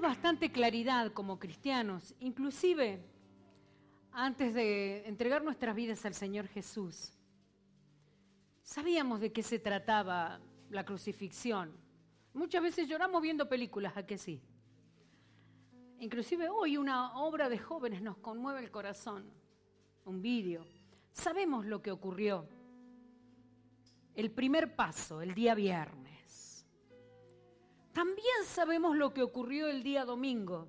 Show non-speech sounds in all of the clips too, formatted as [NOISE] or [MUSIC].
bastante claridad como cristianos, inclusive antes de entregar nuestras vidas al Señor Jesús. Sabíamos de qué se trataba la crucifixión. Muchas veces lloramos viendo películas, ¿a qué sí? Inclusive hoy una obra de jóvenes nos conmueve el corazón, un vídeo. Sabemos lo que ocurrió. El primer paso, el día viernes. También sabemos lo que ocurrió el día domingo.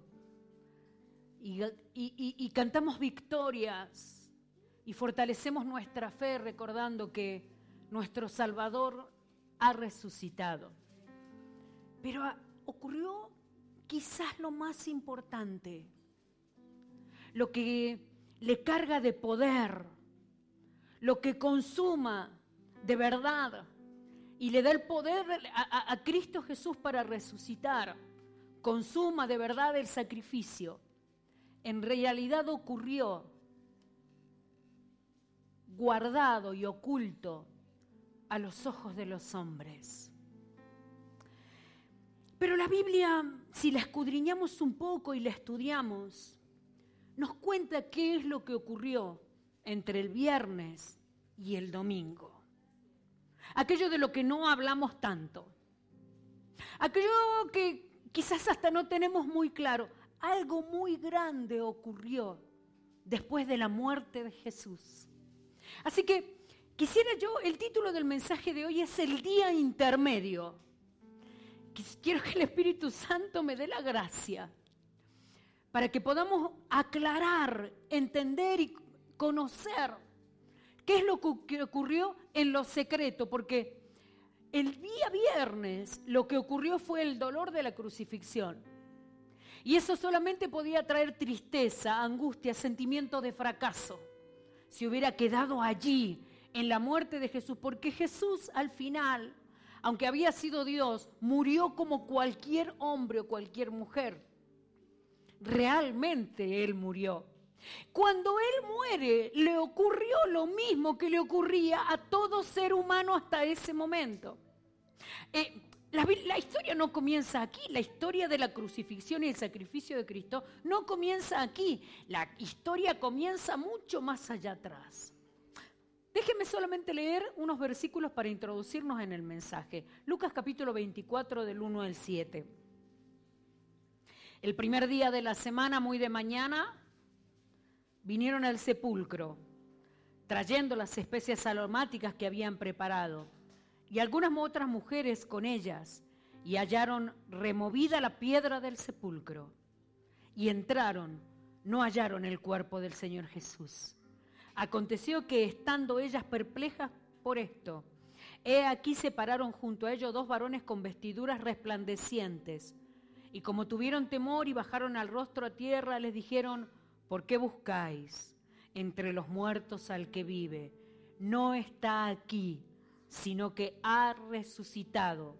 Y, cantamos victorias y fortalecemos nuestra fe recordando que nuestro Salvador ha resucitado. Pero ocurrió quizás lo más importante, lo que le carga de poder, lo que consuma de verdad y le da el poder a, a, Cristo Jesús para resucitar, consuma de verdad el sacrificio, en realidad ocurrió guardado y oculto a los ojos de los hombres. Pero la Biblia, si la escudriñamos un poco y la estudiamos, nos cuenta qué es lo que ocurrió entre el viernes y el domingo. Aquello de lo que no hablamos tanto. Aquello que quizás hasta no tenemos muy claro. Algo muy grande ocurrió después de la muerte de Jesús. Así que Quisiera yo, el título del mensaje de hoy es el día intermedio. Quiero que el Espíritu Santo me dé la gracia para que podamos aclarar, entender y conocer qué es lo que ocurrió en lo secreto, porque el día viernes lo que ocurrió fue el dolor de la crucifixión. Y eso solamente podía traer tristeza, angustia, sentimiento de fracaso. Si hubiera quedado allí en la muerte de Jesús, porque Jesús al final, aunque había sido Dios, murió como cualquier hombre o cualquier mujer. Realmente Él murió. Cuando Él muere, le ocurrió lo mismo que le ocurría a todo ser humano hasta ese momento. Eh, la, la, historia no comienza aquí, la historia de la crucifixión y el sacrificio de Cristo no comienza aquí, la historia comienza mucho más allá atrás. Déjenme solamente leer unos versículos para introducirnos en el mensaje. Lucas capítulo 24 del 1 al 7. El primer día de la semana, muy de mañana, vinieron al sepulcro, trayendo las especias aromáticas que habían preparado, y algunas otras mujeres con ellas, y hallaron removida la piedra del sepulcro, y entraron, no hallaron el cuerpo del Señor Jesús. Aconteció que estando ellas perplejas por esto, he aquí se pararon junto a ellos dos varones con vestiduras resplandecientes. Y como tuvieron temor y bajaron al rostro a tierra, les dijeron, ¿por qué buscáis entre los muertos al que vive? No está aquí, sino que ha resucitado.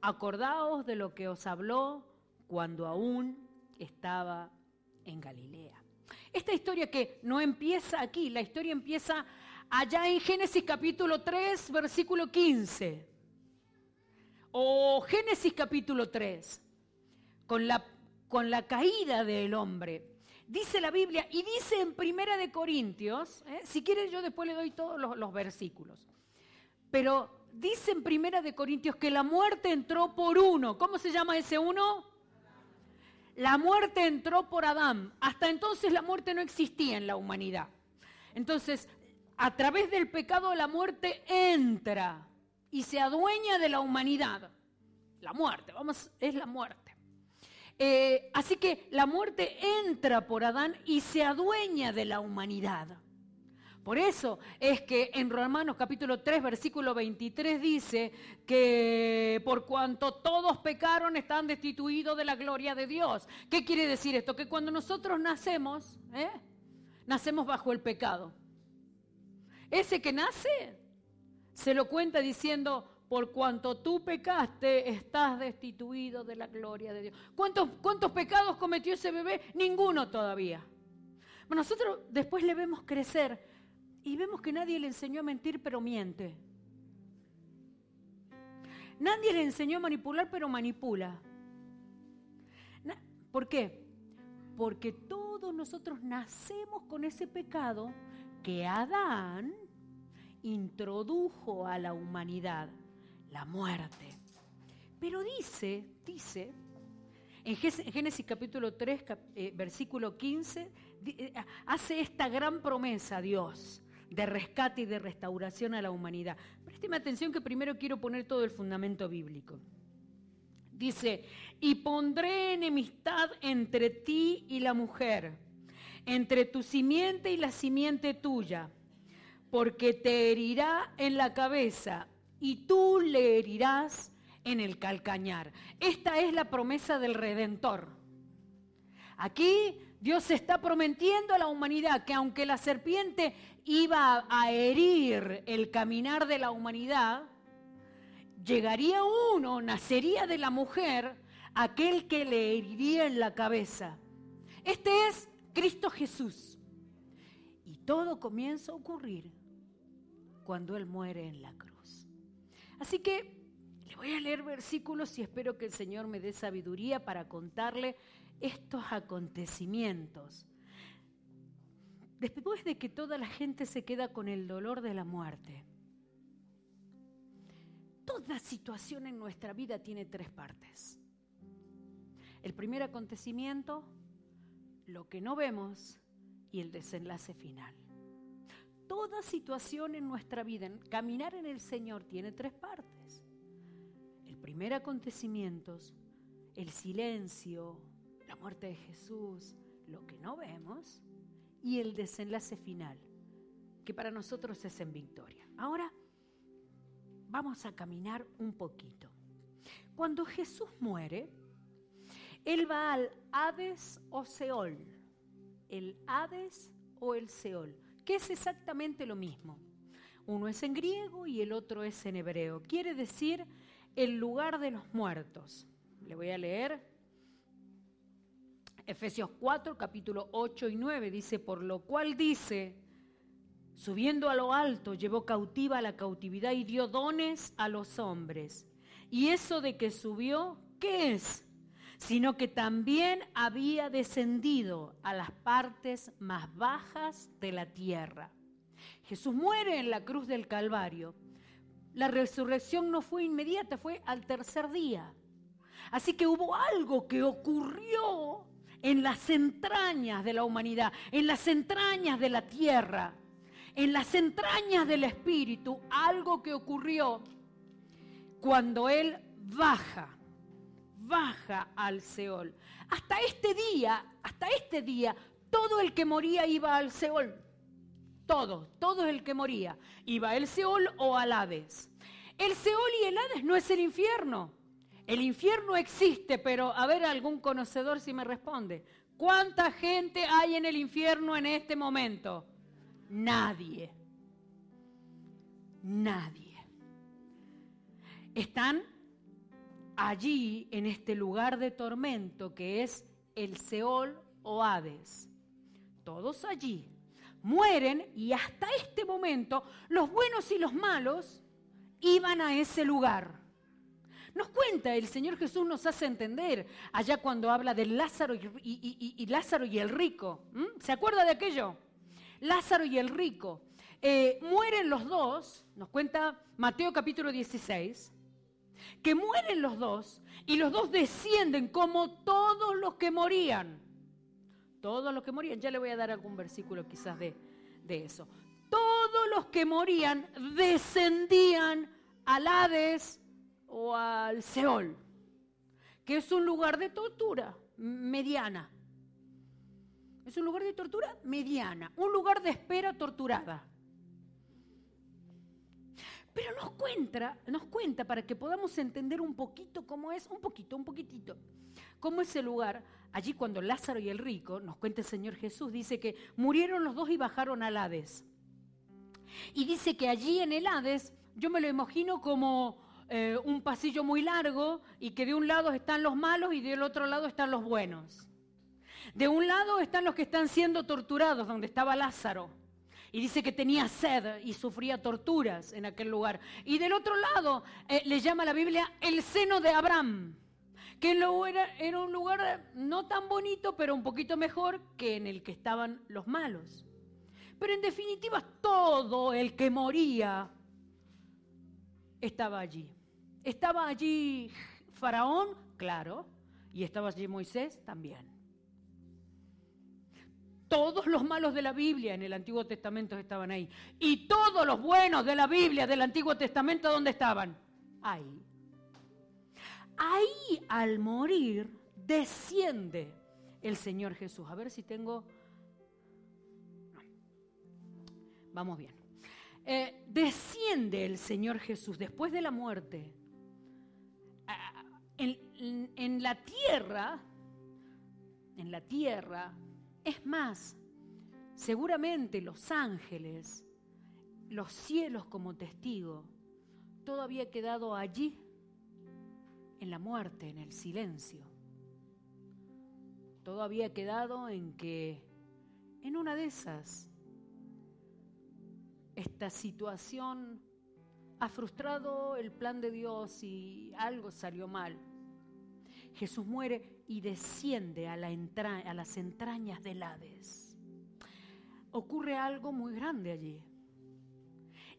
Acordaos de lo que os habló cuando aún estaba en Galilea. Esta historia que no empieza aquí, la historia empieza allá en Génesis capítulo 3, versículo 15. O Génesis capítulo 3, con la, con la caída del hombre. Dice la Biblia y dice en Primera de Corintios, ¿eh? si quieren yo después le doy todos los, los versículos, pero dice en Primera de Corintios que la muerte entró por uno. ¿Cómo se llama ese uno? La muerte entró por Adán. Hasta entonces la muerte no existía en la humanidad. Entonces, a través del pecado la muerte entra y se adueña de la humanidad. La muerte, vamos, es la muerte. Eh, así que la muerte entra por Adán y se adueña de la humanidad. Por eso es que en Romanos capítulo 3, versículo 23 dice que por cuanto todos pecaron están destituidos de la gloria de Dios. ¿Qué quiere decir esto? Que cuando nosotros nacemos, ¿eh? nacemos bajo el pecado. Ese que nace se lo cuenta diciendo, por cuanto tú pecaste, estás destituido de la gloria de Dios. ¿Cuántos, cuántos pecados cometió ese bebé? Ninguno todavía. Nosotros después le vemos crecer y vemos que nadie le enseñó a mentir, pero miente. Nadie le enseñó a manipular, pero manipula. ¿Por qué? Porque todos nosotros nacemos con ese pecado que Adán introdujo a la humanidad, la muerte. Pero dice, dice, en Génesis capítulo 3, eh, versículo 15, eh, hace esta gran promesa Dios de rescate y de restauración a la humanidad. Présteme atención que primero quiero poner todo el fundamento bíblico. Dice, y pondré enemistad entre ti y la mujer, entre tu simiente y la simiente tuya, porque te herirá en la cabeza y tú le herirás en el calcañar. Esta es la promesa del Redentor. Aquí Dios está prometiendo a la humanidad que aunque la serpiente iba a herir el caminar de la humanidad, llegaría uno, nacería de la mujer, aquel que le heriría en la cabeza. Este es Cristo Jesús. Y todo comienza a ocurrir cuando Él muere en la cruz. Así que le voy a leer versículos y espero que el Señor me dé sabiduría para contarle estos acontecimientos. Después de que toda la gente se queda con el dolor de la muerte, Toda situación en nuestra vida tiene tres partes. El primer acontecimiento, lo que no vemos y el desenlace final. Toda situación en nuestra vida, caminar en el Señor, tiene tres partes. El primer acontecimiento, el silencio, la muerte de Jesús, lo que no vemos, y el desenlace final, que para nosotros es en victoria. Ahora, vamos a caminar un poquito. Cuando Jesús muere, Él va al Hades o Seol. El Hades o el Seol, que es exactamente lo mismo. Uno es en griego y el otro es en hebreo. Quiere decir el lugar de los muertos. Le voy a leer. Efesios 4, capítulo 8 y 9 dice, por lo cual dice, Subiendo a lo alto, llevó cautiva la cautividad y dio dones a los hombres. Y eso de que subió, ¿qué es? Sino que también había descendido a las partes más bajas de la tierra. Jesús muere en la cruz del Calvario. La resurrección no fue inmediata, fue al tercer día. Así que hubo algo que ocurrió en las entrañas de la humanidad, en las entrañas de la tierra en las entrañas del Espíritu algo que ocurrió cuando Él baja, baja al Seol. Hasta este día, hasta este día, todo el que moría iba al Seol. Todo, todo el que moría. Iba al Seol o al Hades. El Seol y el Hades no es el infierno. El infierno existe, pero a ver algún conocedor si me responde. ¿Cuánta gente hay en el infierno en este momento? Nadie. Nadie. Están allí en este lugar de tormento que es el Seol o Hades. Todos allí mueren y hasta este momento los buenos y los malos iban a ese lugar. Nos cuenta, el Señor Jesús nos hace entender allá cuando habla de Lázaro y, Lázaro y el rico. ¿Se acuerda de aquello? Lázaro y el rico. Eh, mueren los dos, nos cuenta Mateo capítulo 16, que mueren los dos y los dos descienden como todos los que morían. Todos los que morían, ya le voy a dar algún versículo quizás de, de eso. Todos los que morían descendían al Hades o al Seol, que es un lugar de tortura mediana. Es un lugar de tortura mediana, un lugar de espera torturada. Pero nos cuenta, nos cuenta para que podamos entender un poquito cómo es, un poquito, un poquitito, cómo es el lugar. Allí cuando Lázaro y el rico, nos cuenta el Señor Jesús, dice que murieron los dos y bajaron al Hades. Y dice que allí en el Hades, yo me lo imagino como eh, un pasillo muy largo y que de un lado están los malos y del otro lado están los buenos. De un lado están los que están siendo torturados, donde estaba Lázaro. Y dice que tenía sed y sufría torturas en aquel lugar. Y del otro lado eh, le llama la Biblia el seno de Abraham, que era un lugar no tan bonito, pero un poquito mejor que en el que estaban los malos. Pero en definitiva, todo el que moría estaba allí. Estaba allí Faraón, claro, y estaba allí Moisés también. Todos los malos de la Biblia en el Antiguo Testamento estaban ahí. Y todos los buenos de la Biblia del Antiguo Testamento, ¿dónde estaban? Ahí. Ahí al morir desciende el Señor Jesús. A ver si tengo... Vamos bien. Eh, desciende el Señor Jesús después de la muerte. en la tierra, en la tierra, es más, seguramente los ángeles, los cielos como testigo, todo había quedado allí, en la muerte, en el silencio. Todo había quedado en que en una de esas, esta situación ha frustrado el plan de Dios y algo salió mal. Jesús muere y desciende a, las entrañas del Hades. Ocurre algo muy grande allí.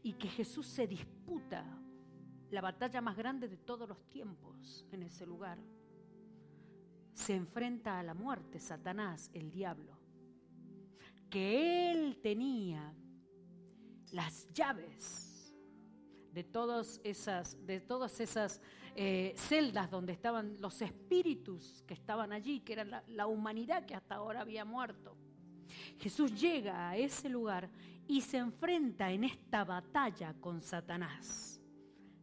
Y que Jesús se disputa la batalla más grande de todos los tiempos en ese lugar. Se enfrenta a la muerte, Satanás, el diablo, que él tenía las llaves de todas esas, de todas esas eh, celdas donde estaban los espíritus que estaban allí, que era la, la humanidad que hasta ahora había muerto. Jesús llega a ese lugar y se enfrenta en esta batalla con Satanás.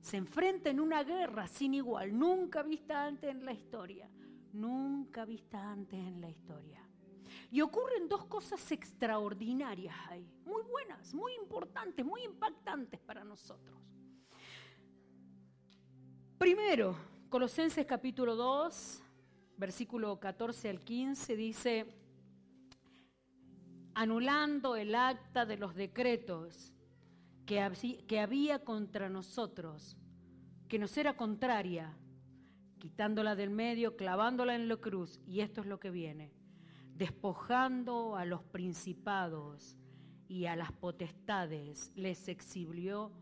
Se enfrenta en una guerra sin igual, nunca vista antes en la historia, nunca vista antes en la historia. Y ocurren dos cosas extraordinarias ahí, muy buenas, muy importantes, muy impactantes para nosotros. Primero, Colosenses capítulo 2, versículo 14 al 15 dice, anulando el acta de los decretos que, había contra nosotros, que nos era contraria, quitándola del medio, clavándola en la cruz, y esto es lo que viene, despojando a los principados y a las potestades, les exhibió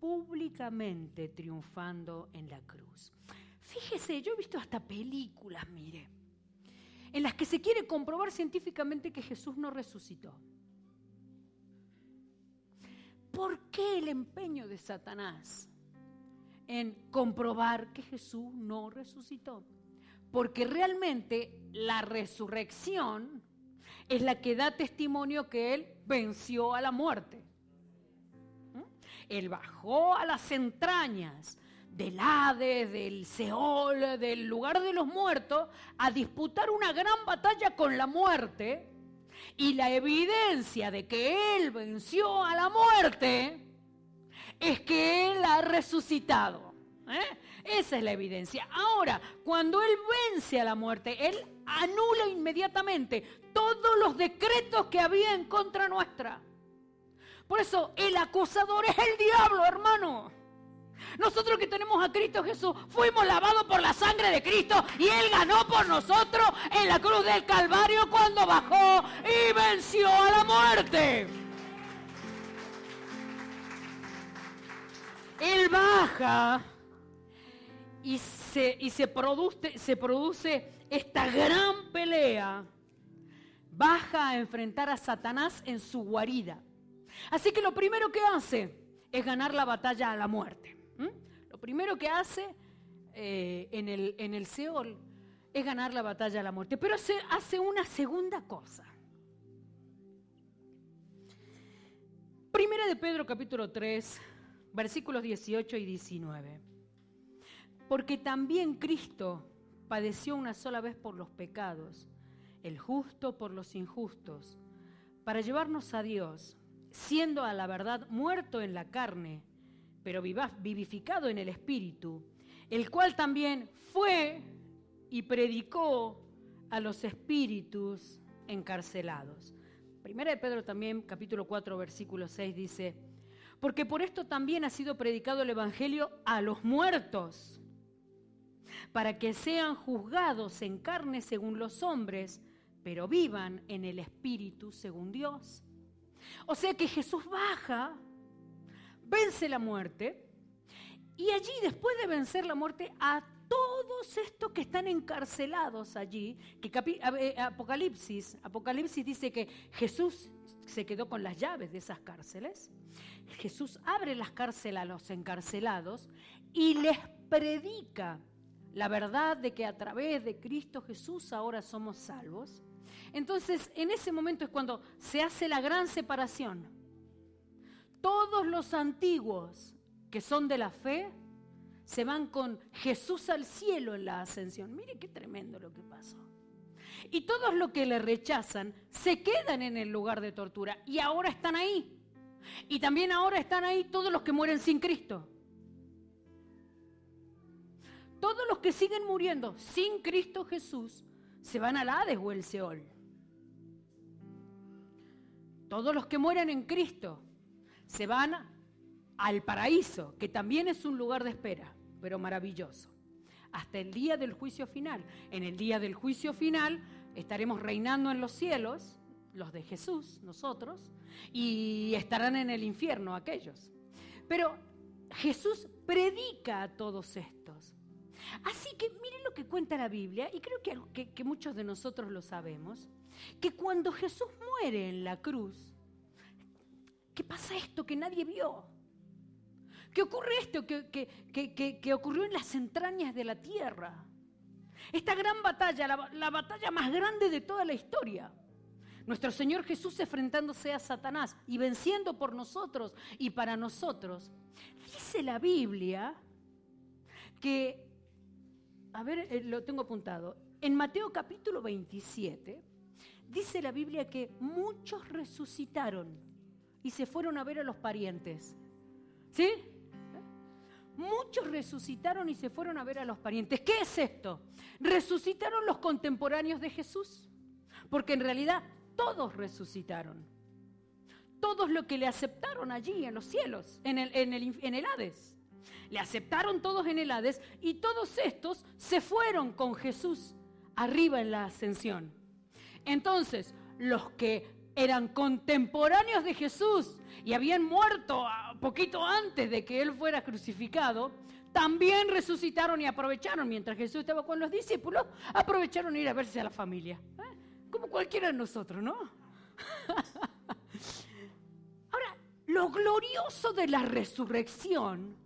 públicamente triunfando en la cruz. Fíjese, yo he visto hasta películas, mire, en las que se quiere comprobar científicamente que Jesús no resucitó. ¿Por qué el empeño de Satanás en comprobar que Jesús no resucitó? Porque realmente la resurrección es la que da testimonio que Él venció a la muerte. Él bajó a las entrañas del Hades, del Seol, del lugar de los muertos, a disputar una gran batalla con la muerte. Y la evidencia de que Él venció a la muerte es que Él ha resucitado. ¿eh? Esa es la evidencia. Ahora, cuando Él vence a la muerte, Él anula inmediatamente todos los decretos que había en contra nuestra. Por eso el acusador es el diablo, hermano. Nosotros que tenemos a Cristo Jesús fuimos lavados por la sangre de Cristo y Él ganó por nosotros en la cruz del Calvario cuando bajó y venció a la muerte. Él baja y se, se produce esta gran pelea. Baja a enfrentar a Satanás en su guarida. Así que lo primero que hace es ganar la batalla a la muerte. Lo primero que hace eh, en, el, en el Seol es ganar la batalla a la muerte. Pero se hace una segunda cosa. Primera de Pedro capítulo 3, versículos 18 y 19. Porque también Cristo padeció una sola vez por los pecados, el justo por los injustos, para llevarnos a Dios siendo a la verdad muerto en la carne, pero vivificado en el espíritu, el cual también fue y predicó a los espíritus encarcelados. Primera de Pedro también, capítulo 4, versículo 6 dice, porque por esto también ha sido predicado el Evangelio a los muertos, para que sean juzgados en carne según los hombres, pero vivan en el Espíritu según Dios. O sea que Jesús baja, vence la muerte, y allí después de vencer la muerte a todos estos que están encarcelados allí, que eh, Apocalipsis, Apocalipsis dice que Jesús se quedó con las llaves de esas cárceles. Jesús abre las cárceles a los encarcelados y les predica la verdad de que a través de Cristo Jesús ahora somos salvos. Entonces, en ese momento es cuando se hace la gran separación. Todos los antiguos que son de la fe se van con Jesús al cielo en la ascensión. Mire qué tremendo lo que pasó. Y todos los que le rechazan se quedan en el lugar de tortura y ahora están ahí. Y también ahora están ahí todos los que mueren sin Cristo. Todos los que siguen muriendo sin Cristo Jesús se van al Hades o el Seol. Todos los que mueren en Cristo se van al paraíso, que también es un lugar de espera pero maravilloso. Hasta el día del juicio final. En el día del juicio final estaremos reinando en los cielos, los de Jesús, nosotros, y estarán en el infierno aquellos. Pero Jesús predica a todos estos. Así que miren lo que cuenta la Biblia, y creo que, que, muchos de nosotros lo sabemos, que cuando Jesús muere en la cruz, ¿qué pasa esto que nadie vio? ¿Qué ocurre esto que, ocurrió en las entrañas de la tierra. Esta gran batalla, la, la batalla más grande de toda la historia. Nuestro Señor Jesús enfrentándose a Satanás y venciendo por nosotros y para nosotros. Dice la Biblia que, a ver, eh, lo tengo apuntado, en Mateo capítulo 27, dice la Biblia que muchos resucitaron y se fueron a ver a los parientes. ¿Sí? Muchos resucitaron y se fueron a ver a los parientes. ¿Qué es esto? Resucitaron los contemporáneos de Jesús, porque en realidad todos resucitaron. Todos los que le aceptaron allí en los cielos, en el, en el, en el Hades. Le aceptaron todos en el Hades y todos estos se fueron con Jesús arriba en la ascensión. Entonces, los que eran contemporáneos de Jesús y habían muerto poquito antes de que Él fuera crucificado, también resucitaron y aprovecharon, mientras Jesús estaba con los discípulos, aprovecharon ir a verse a la familia. ¿eh? Como cualquiera de nosotros, ¿no? [LAUGHS] Ahora, lo glorioso de la resurrección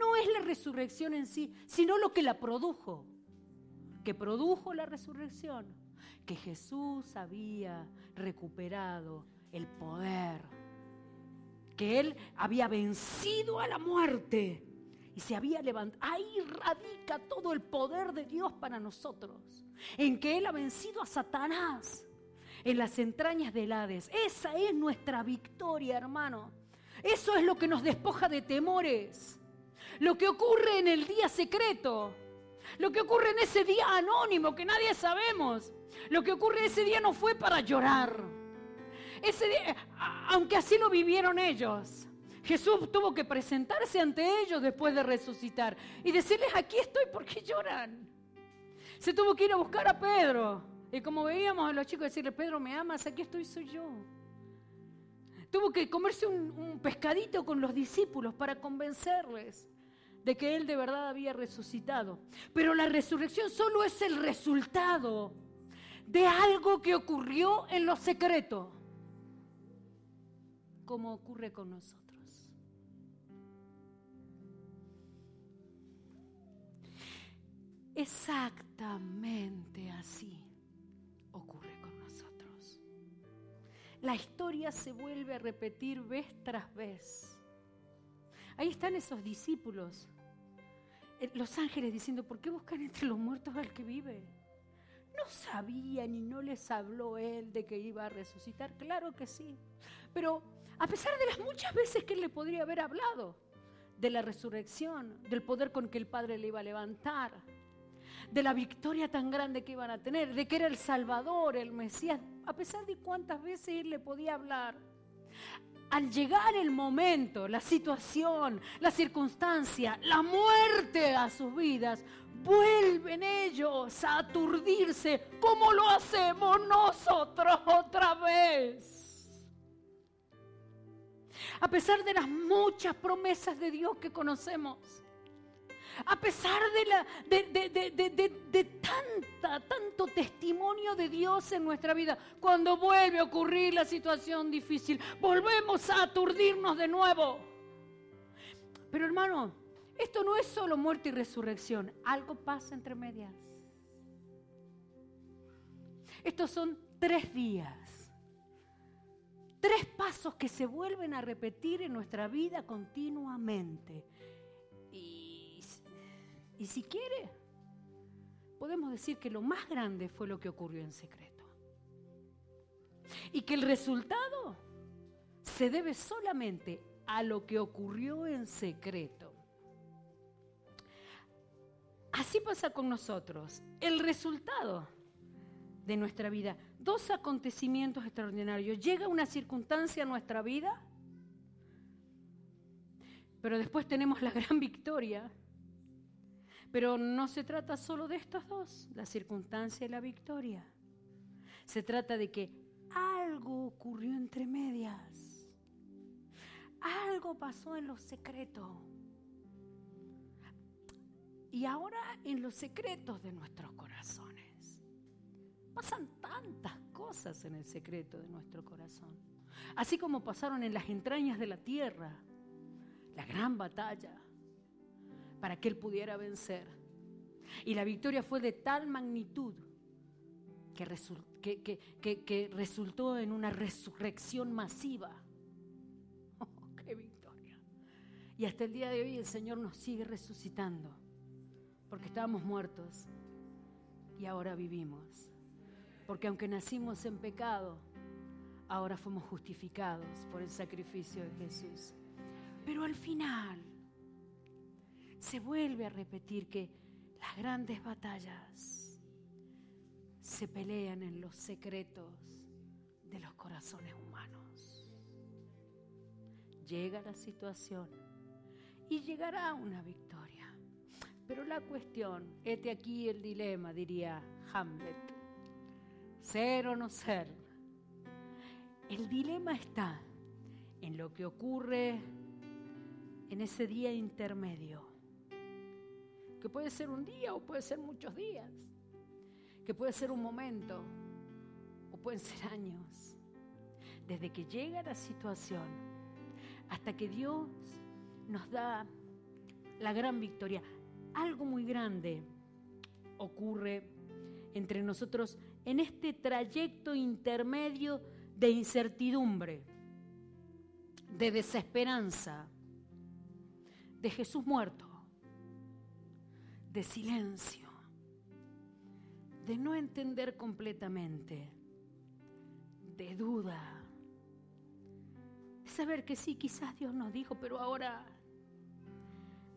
no es la resurrección en sí, sino lo que la produjo, que produjo la resurrección que Jesús había recuperado el poder, que Él había vencido a la muerte y se había levantado. Ahí radica todo el poder de Dios para nosotros, en que Él ha vencido a Satanás en las entrañas del Hades. Esa es nuestra victoria, hermano. Eso es lo que nos despoja de temores. Lo que ocurre en el día secreto. Lo que ocurre en ese día anónimo que nadie sabemos. Lo que ocurre ese día no fue para llorar. Ese día, aunque así lo vivieron ellos, Jesús tuvo que presentarse ante ellos después de resucitar y decirles, aquí estoy porque lloran. Se tuvo que ir a buscar a Pedro. Y como veíamos a los chicos decirle, Pedro, ¿me amas? Aquí estoy, soy yo. Tuvo que comerse un, un pescadito con los discípulos para convencerles de que Él de verdad había resucitado. Pero la resurrección solo es el resultado de algo que ocurrió en lo secreto, como ocurre con nosotros. Exactamente así ocurre con nosotros. La historia se vuelve a repetir vez tras vez. Ahí están esos discípulos, eh, los ángeles diciendo, ¿por qué buscan entre los muertos al que vive? ¿No sabían y no les habló él de que iba a resucitar? Claro que sí. Pero a pesar de las muchas veces que él le podría haber hablado de la resurrección, del poder con que el Padre le iba a levantar, de la victoria tan grande que iban a tener, de que era el Salvador, el Mesías, a pesar de cuántas veces él le podía hablar, al llegar el momento, la situación, la circunstancia, la muerte a sus vidas, vuelven ellos a aturdirse como lo hacemos nosotros otra vez. A pesar de las muchas promesas de Dios que conocemos, a pesar de, la, de, tanta, tanto testimonio de Dios en nuestra vida, cuando vuelve a ocurrir la situación difícil, volvemos a aturdirnos de nuevo. Pero hermano, esto no es solo muerte y resurrección, algo pasa entre medias. Estos son tres días, tres pasos que se vuelven a repetir en nuestra vida continuamente. Y, si quiere, podemos decir que lo más grande fue lo que ocurrió en secreto. Y que el resultado se debe solamente a lo que ocurrió en secreto. Así pasa con nosotros. El resultado de nuestra vida, dos acontecimientos extraordinarios. Llega una circunstancia a nuestra vida, pero después tenemos la gran [LAUGHS] victoria. Pero no se trata solo de estos dos, la circunstancia y la victoria. Se trata de que algo ocurrió entre medias. Algo pasó en lo secreto y ahora en los secretos de nuestros corazones. Pasan tantas cosas en el secreto de nuestro corazón. Así como pasaron en las entrañas de la tierra, la gran batalla para que Él pudiera vencer. Y la victoria fue de tal magnitud que, que, resultó en una resurrección masiva. [LAUGHS] Oh, ¡Qué victoria! Y hasta el día de hoy el Señor nos sigue resucitando porque estábamos muertos y ahora vivimos. Porque aunque nacimos en pecado, ahora fuimos justificados por el sacrificio de Jesús. Pero al final se vuelve a repetir que las grandes batallas se pelean en los secretos de los corazones humanos. Llega la situación y llegará una victoria. Pero la cuestión, este aquí el dilema, diría Hamlet, ser o no ser. El dilema está en lo que ocurre en ese día intermedio, que puede ser un día o puede ser muchos días, que puede ser un momento o pueden ser años, desde que llega la situación hasta que Dios nos da la gran victoria algo muy grande ocurre entre nosotros en este trayecto intermedio de incertidumbre, de desesperanza, de Jesús muerto, de silencio, de no entender completamente, de duda, de saber que sí, quizás Dios nos dijo, pero ahora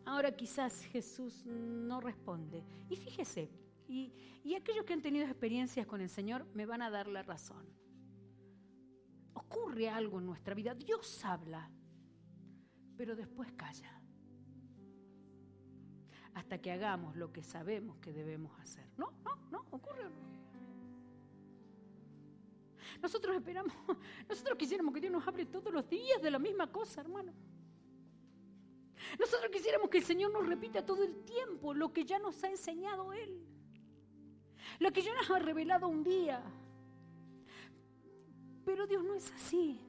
Ahora quizás Jesús no responde. Y fíjese, y, aquellos que han tenido experiencias con el Señor me van a dar la razón. Ocurre algo en nuestra vida, Dios habla, pero después calla. Hasta que hagamos lo que sabemos que debemos hacer. No, no, no, ocurre. Nosotros esperamos, [LAUGHS] nosotros quisiéramos que Dios nos hable todos los días de la misma cosa, hermano. Nosotros quisiéramos que el Señor nos repita todo el tiempo lo que ya nos ha enseñado Él. Lo que ya nos ha revelado un día. Pero Dios no es así.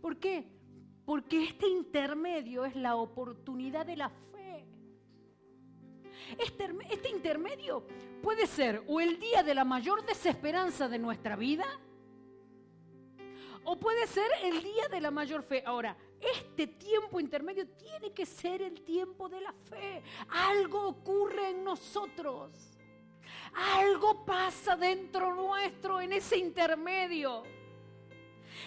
¿Por qué? Porque este intermedio es la oportunidad de la fe. Este, este intermedio puede ser o el día de la mayor desesperanza de nuestra vida, o puede ser el día de la mayor fe. Ahora, este tiempo intermedio tiene que ser el tiempo de la fe. Algo ocurre en nosotros. Algo pasa dentro nuestro en ese intermedio.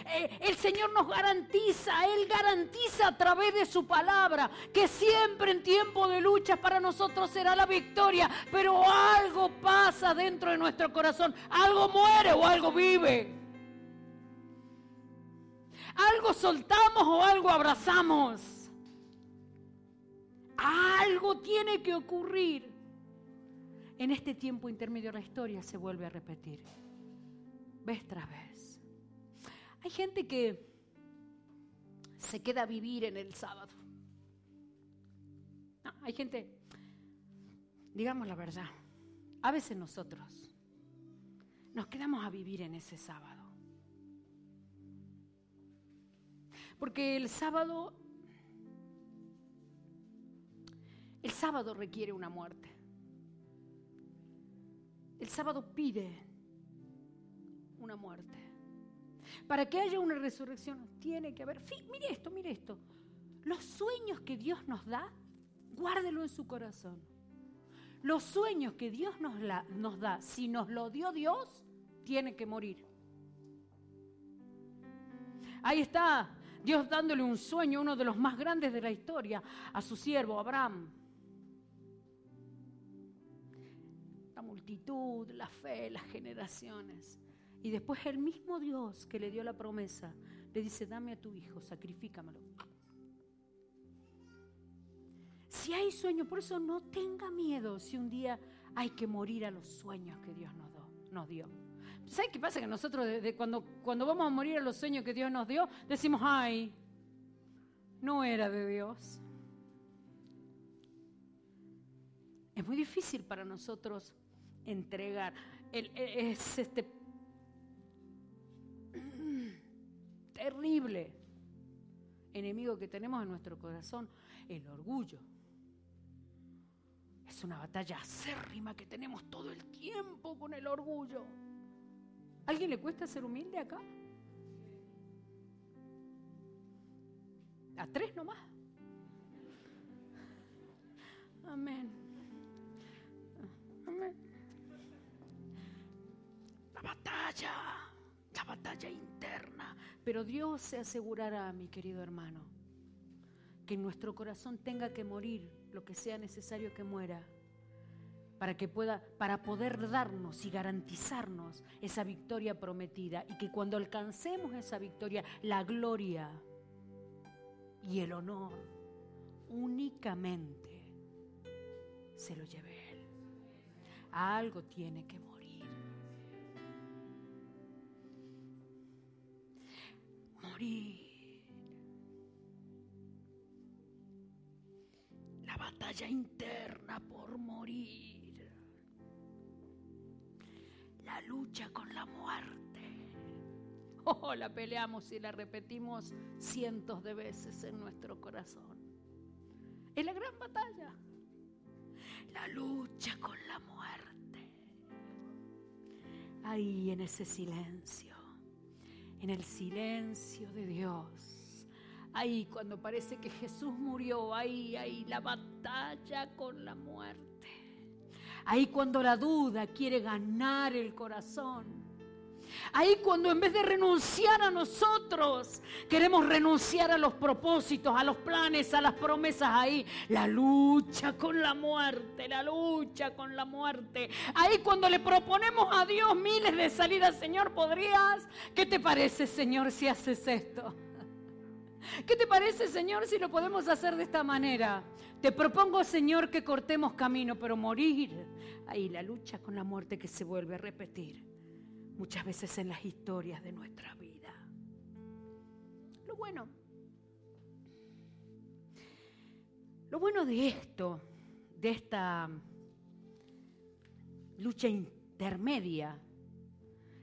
Eh, el Señor nos garantiza, Él garantiza a través de su palabra que siempre en tiempo de lucha para nosotros será la victoria, pero algo pasa dentro de nuestro corazón, algo muere o algo vive. Algo soltamos o algo abrazamos. Algo tiene que ocurrir. En este tiempo intermedio la historia se vuelve a repetir. Vez tras vez. Hay gente que se queda a vivir en el sábado. hay gente, digamos la verdad, a veces nosotros nos quedamos a vivir en ese sábado. Porque el sábado, el sábado requiere una muerte. El sábado pide una muerte. Para que haya una resurrección tiene que haber, mire esto, mire esto. Los sueños que Dios nos da, guárdelo en su corazón. Los sueños que Dios nos, nos da, si nos lo dio Dios, tiene que morir. Ahí está Dios dándole un sueño, uno de los más grandes de la historia, a su siervo Abraham. La multitud, la fe, las generaciones. Y después el mismo Dios que le dio la promesa le dice, dame a tu hijo, sacrifícamelo. Si hay sueño, por eso no tenga miedo si un día hay que morir a los sueños que Dios nos, nos dio. ¿Sabes qué pasa? Que nosotros cuando, cuando vamos a morir a los sueños que Dios nos dio, decimos, ay, no era de Dios. Es muy difícil para nosotros entregar. es este terrible enemigo que tenemos en nuestro corazón, el orgullo. Es una batalla acérrima que tenemos todo el tiempo con el orgullo. ¿Alguien le cuesta ser humilde acá? A tres nomás. Amén. Amén. La batalla, la batalla interna. Pero Dios se asegurará, mi querido hermano, que en nuestro corazón tenga que morir lo que sea necesario que muera para que pueda para poder darnos y garantizarnos esa victoria prometida y que cuando alcancemos esa victoria la gloria y el honor únicamente se lo lleve él. Algo tiene que morir. Morir. La batalla interna por morir la lucha con la muerte. Oh, la peleamos y la repetimos cientos de veces en nuestro corazón. Es la gran batalla. La lucha con la muerte. Ahí en ese silencio, en el silencio de Dios. Ahí cuando parece que Jesús murió, ahí, ahí la batalla con la muerte. Ahí cuando la duda quiere ganar el corazón. Ahí cuando en vez de renunciar a nosotros, queremos renunciar a los propósitos, a los planes, a las promesas. Ahí la lucha con la muerte, la lucha con la muerte. Ahí cuando le proponemos a Dios miles de salidas, Señor, ¿podrías? ¿Qué te parece, Señor, si haces esto? [LAUGHS] ¿Qué te parece, Señor, si lo podemos hacer de esta manera? Te propongo, Señor, que cortemos camino, pero morir. Ahí la lucha con la muerte que se vuelve a repetir muchas veces en las historias de nuestra vida. Lo bueno, lo bueno de esto, de esta lucha intermedia,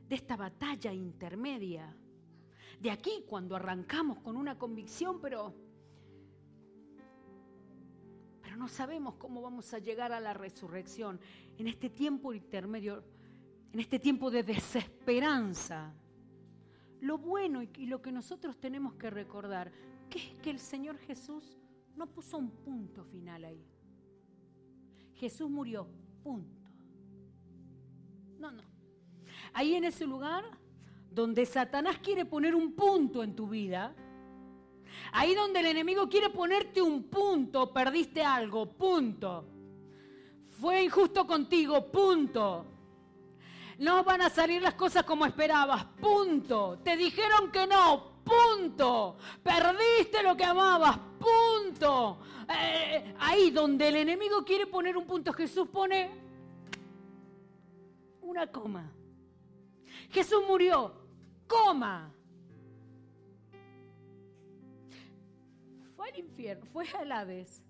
de esta batalla intermedia, de aquí cuando arrancamos con una convicción, pero, pero no sabemos cómo vamos a llegar a la resurrección en este tiempo intermedio, en este tiempo de desesperanza. Lo bueno y lo que nosotros tenemos que recordar, es que el Señor Jesús no puso un punto final ahí. Jesús murió, punto. No, no. Ahí en ese lugar donde Satanás quiere poner un punto en tu vida, ahí donde el enemigo quiere ponerte un punto, perdiste algo, punto. Fue injusto contigo, punto. No van a salir las cosas como esperabas, punto. Te dijeron que no, punto. Perdiste lo que amabas, punto. Eh, ahí donde el enemigo quiere poner un punto, Jesús pone una coma. Jesús murió, coma. Fue al infierno, fue al Hades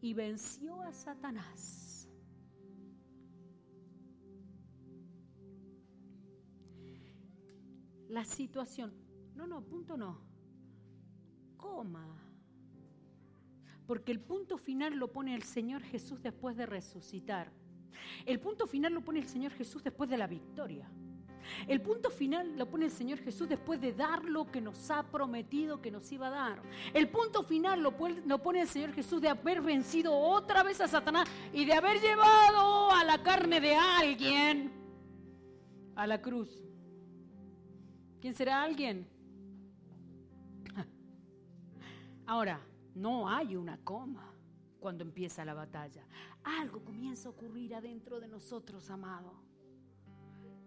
y venció a Satanás. La situación, no, no, punto no, coma. Porque el punto final lo pone el Señor Jesús después de resucitar. El punto final lo pone el Señor Jesús después de la victoria. El punto final lo pone el Señor Jesús después de dar lo que nos ha prometido que nos iba a dar. El punto final lo, pone el Señor Jesús de haber vencido otra vez a Satanás y de haber llevado a la carne de alguien a la cruz. ¿Quién será alguien? Ahora, no hay una coma cuando empieza la batalla. Algo comienza a ocurrir adentro de nosotros, amado.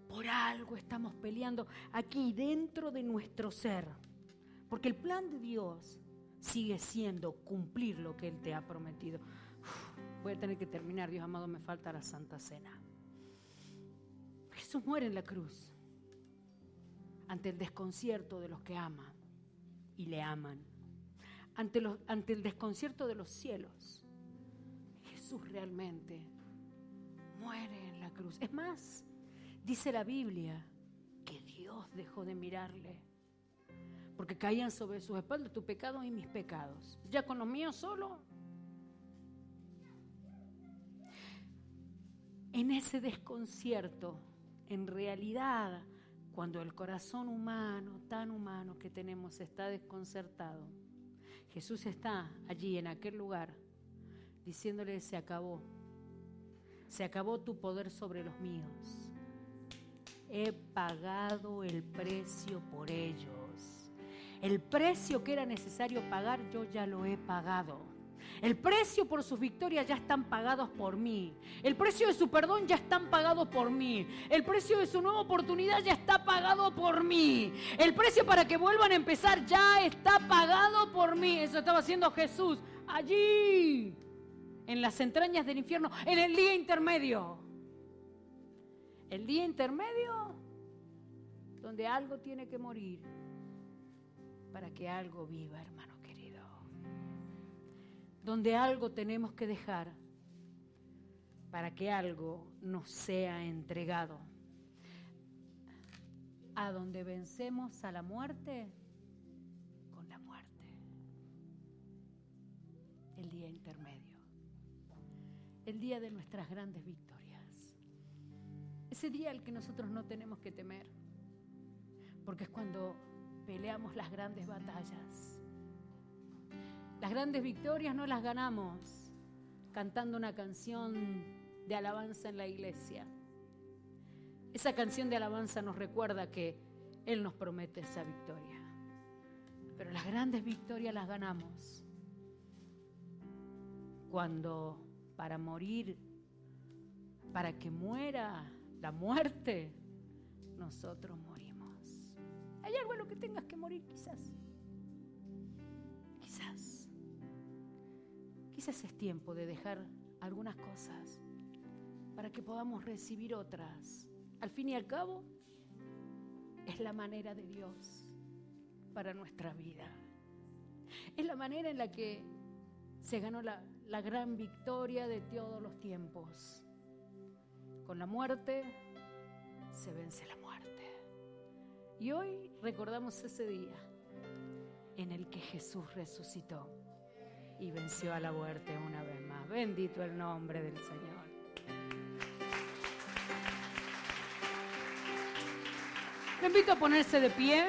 Por algo estamos peleando aquí dentro de nuestro ser. Porque el plan de Dios sigue siendo cumplir lo que Él te ha prometido. voy a tener que terminar, Dios amado, me falta la Santa Cena. Jesús muere en la cruz ante el desconcierto de los que aman y le aman, ante, ante el desconcierto de los cielos. Jesús realmente muere en la cruz. Es más, Dice la Biblia que Dios dejó de mirarle, porque caían sobre sus espaldas tu pecado y mis pecados. Ya con los míos solo. En ese desconcierto, en realidad, cuando el corazón humano, tan humano que tenemos, está desconcertado, Jesús está allí en aquel lugar diciéndole, se acabó, se acabó tu poder sobre los míos he pagado el precio por ellos. El precio que era necesario pagar, yo ya lo he pagado. El precio por sus victorias ya están pagados por mí. El precio de su perdón ya están pagados por mí. El precio de su nueva oportunidad ya está pagado por mí. El precio para que vuelvan a empezar ya está pagado por mí. Eso estaba haciendo Jesús allí, en las entrañas del infierno, en el día intermedio. El día intermedio donde algo tiene que morir para que algo viva, hermano. Donde algo tenemos que dejar para que algo nos sea entregado. A donde vencemos a la muerte con la muerte. El día intermedio. El día de nuestras grandes victorias. Ese día al que nosotros no tenemos que temer, porque es cuando peleamos las grandes batallas. Las grandes victorias no las ganamos cantando una canción de alabanza en la iglesia. Esa canción de alabanza nos recuerda que Él nos promete esa victoria. Pero las grandes victorias las ganamos cuando para morir, para que muera la muerte, nosotros morimos. ¿Hay algo en lo que tengas que morir quizás? Es tiempo de dejar algunas cosas para que podamos recibir otras. Al fin y al cabo, es la manera de Dios para nuestra vida. Es la manera en la que se ganó la, la gran victoria de todos los tiempos. Con la muerte se vence la muerte. Y hoy recordamos ese día en el que Jesús resucitó y venció a la muerte una vez más. Bendito el nombre del Señor. Le invito a ponerse de pie.